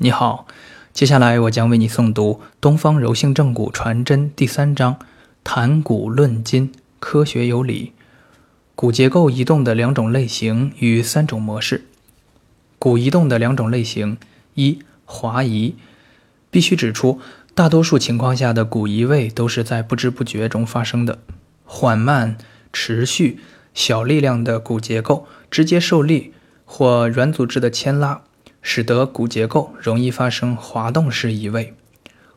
你好，接下来我将为你诵读《东方柔性正骨传真》第三章：谈骨论筋，科学有理。骨结构移动的两种类型与三种模式。骨移动的两种类型：一、滑移。必须指出，大多数情况下的骨移位都是在不知不觉中发生的。缓慢、持续、小力量的骨结构直接受力或软组织的牵拉。使得骨结构容易发生滑动式移位，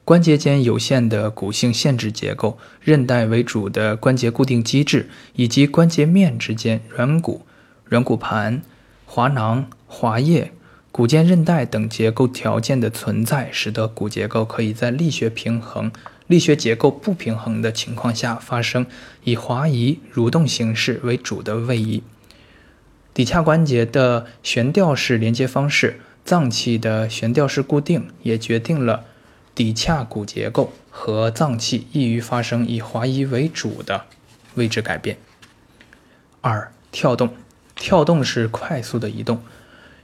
关节间有限的骨性限制结构、韧带为主的关节固定机制，以及关节面之间软骨、软骨盘、滑囊、滑液、骨间韧带等结构条件的存在，使得骨结构可以在力学平衡、力学结构不平衡的情况下发生以滑移、蠕动形式为主的位移。骶髂关节的悬吊式连接方式。脏器的悬吊式固定也决定了骶髂骨结构和脏器易于发生以滑移为主的位置改变。二、跳动，跳动是快速的移动。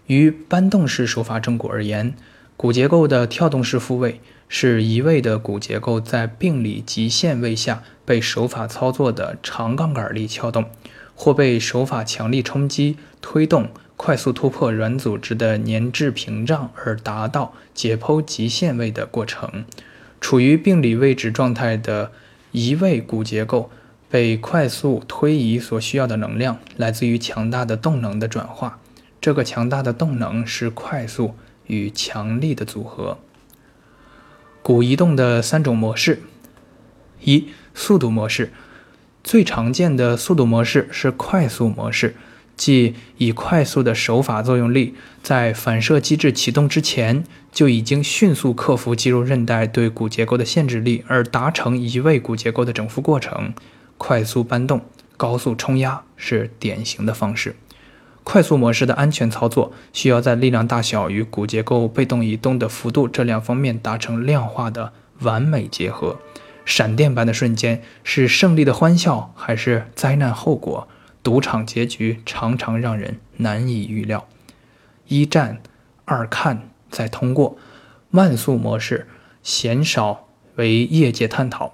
于搬动式手法正骨而言，骨结构的跳动式复位是移位的骨结构在病理极限位下被手法操作的长杠杆力撬动，或被手法强力冲击推动。快速突破软组织的粘滞屏障而达到解剖极限位的过程。处于病理位置状态的移位骨结构被快速推移所需要的能量来自于强大的动能的转化。这个强大的动能是快速与强力的组合。骨移动的三种模式：一、速度模式。最常见的速度模式是快速模式。即以快速的手法作用力，在反射机制启动之前，就已经迅速克服肌肉韧带对骨结构的限制力，而达成移位骨结构的整复过程。快速搬动、高速冲压是典型的方式。快速模式的安全操作，需要在力量大小与骨结构被动移动的幅度这两方面达成量化的完美结合。闪电般的瞬间，是胜利的欢笑，还是灾难后果？赌场结局常常让人难以预料。一战、二看再通过，慢速模式鲜少为业界探讨。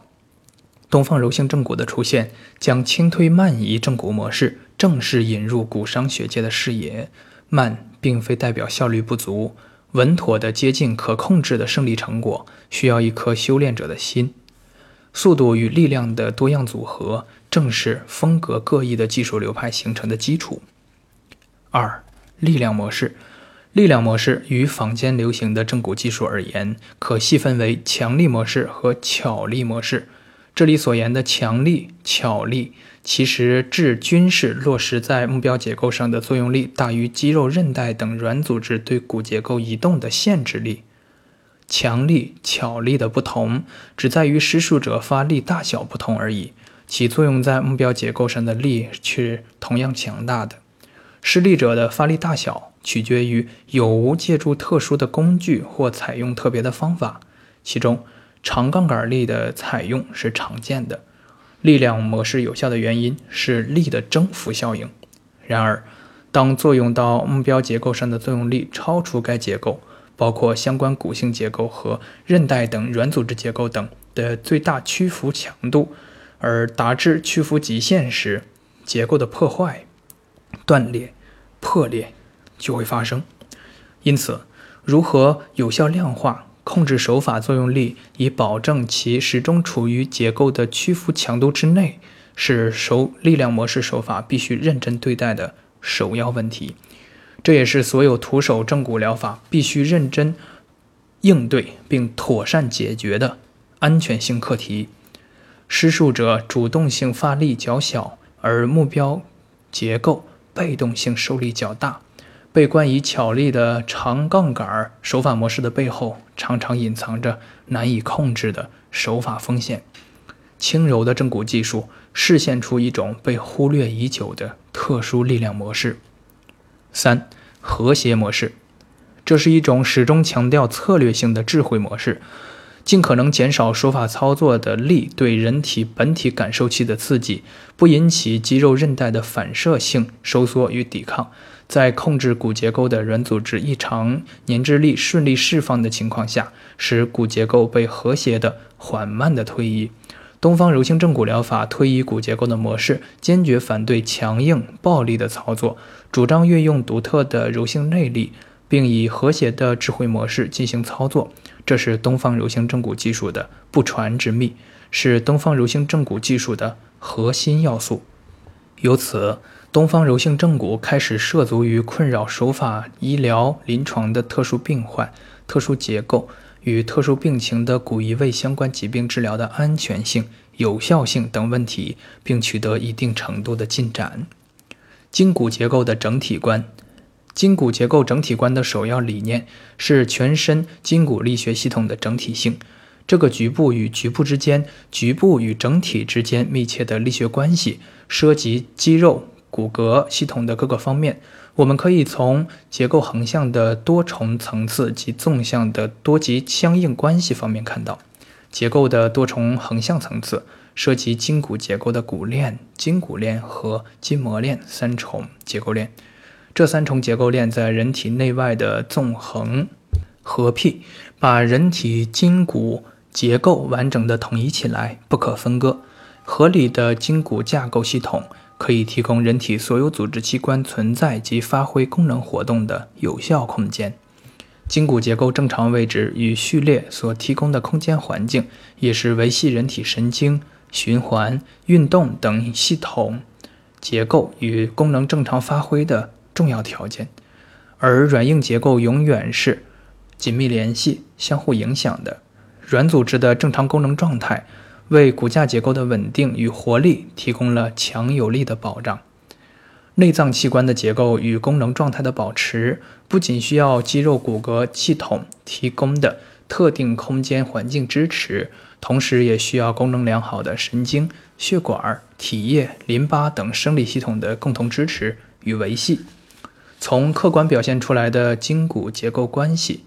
东方柔性正骨的出现，将轻推慢移正骨模式正式引入骨伤学界的视野。慢并非代表效率不足，稳妥的接近可控制的胜利成果，需要一颗修炼者的心。速度与力量的多样组合，正是风格各异的技术流派形成的基础。二、力量模式。力量模式与坊间流行的正骨技术而言，可细分为强力模式和巧力模式。这里所言的强力、巧力，其实质均是落实在目标结构上的作用力大于肌肉、韧带等软组织对骨结构移动的限制力。强力、巧力的不同，只在于施术者发力大小不同而已，其作用在目标结构上的力是同样强大的。施力者的发力大小取决于有无借助特殊的工具或采用特别的方法，其中长杠杆力的采用是常见的。力量模式有效的原因是力的征服效应。然而，当作用到目标结构上的作用力超出该结构，包括相关骨性结构和韧带等软组织结构等的最大屈服强度，而达至屈服极限时，结构的破坏、断裂、破裂就会发生。因此，如何有效量化控制手法作用力，以保证其始终处于结构的屈服强度之内，是手力量模式手法必须认真对待的首要问题。这也是所有徒手正骨疗法必须认真应对并妥善解决的安全性课题。施术者主动性发力较小，而目标结构被动性受力较大。被冠以巧力的长杠杆手法模式的背后，常常隐藏着难以控制的手法风险。轻柔的正骨技术示现出一种被忽略已久的特殊力量模式。三、和谐模式，这是一种始终强调策略性的智慧模式，尽可能减少手法操作的力对人体本体感受器的刺激，不引起肌肉韧带的反射性收缩与抵抗，在控制骨结构的软组织异常粘滞力顺利释放的情况下，使骨结构被和谐的、缓慢的推移。东方柔性正骨疗法推移骨结构的模式，坚决反对强硬暴力的操作，主张运用独特的柔性内力，并以和谐的智慧模式进行操作。这是东方柔性正骨技术的不传之秘，是东方柔性正骨技术的核心要素。由此，东方柔性正骨开始涉足于困扰手法医疗临床的特殊病患、特殊结构。与特殊病情的骨移位相关疾病治疗的安全性、有效性等问题，并取得一定程度的进展。筋骨结构的整体观，筋骨结构整体观的首要理念是全身筋骨力学系统的整体性。这个局部与局部之间、局部与整体之间密切的力学关系，涉及肌肉、骨骼系统的各个方面。我们可以从结构横向的多重层次及纵向的多级相应关系方面看到，结构的多重横向层次涉及筋骨结构的骨链、筋骨链和筋膜链三重结构链。这三重结构链在人体内外的纵横合辟，把人体筋骨结构完整的统一起来，不可分割。合理的筋骨架构系统。可以提供人体所有组织器官存在及发挥功能活动的有效空间。筋骨结构正常位置与序列所提供的空间环境，也是维系人体神经、循环、运动等系统结构与功能正常发挥的重要条件。而软硬结构永远是紧密联系、相互影响的。软组织的正常功能状态。为骨架结构的稳定与活力提供了强有力的保障。内脏器官的结构与功能状态的保持，不仅需要肌肉骨骼系统提供的特定空间环境支持，同时也需要功能良好的神经、血管、体液、淋巴等生理系统的共同支持与维系。从客观表现出来的筋骨结构关系、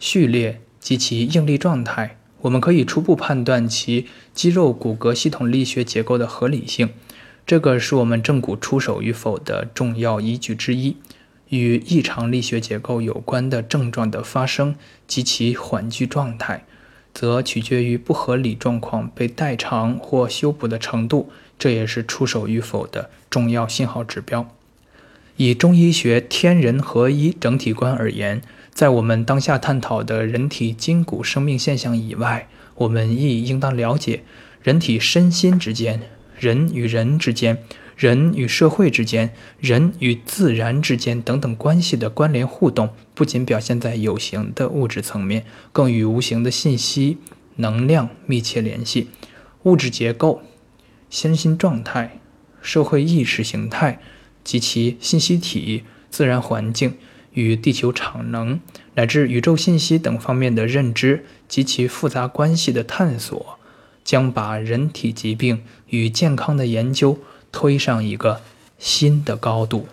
序列及其应力状态。我们可以初步判断其肌肉骨骼系统力学结构的合理性，这个是我们正骨出手与否的重要依据之一。与异常力学结构有关的症状的发生及其缓聚状态，则取决于不合理状况被代偿或修补的程度，这也是出手与否的重要信号指标。以中医学天人合一整体观而言。在我们当下探讨的人体筋骨生命现象以外，我们亦应当了解人体身心之间、人与人之间、人与社会之间、人与自然之间等等关系的关联互动，不仅表现在有形的物质层面，更与无形的信息、能量密切联系。物质结构、身心状态、社会意识形态及其信息体、自然环境。与地球场能乃至宇宙信息等方面的认知及其复杂关系的探索，将把人体疾病与健康的研究推上一个新的高度。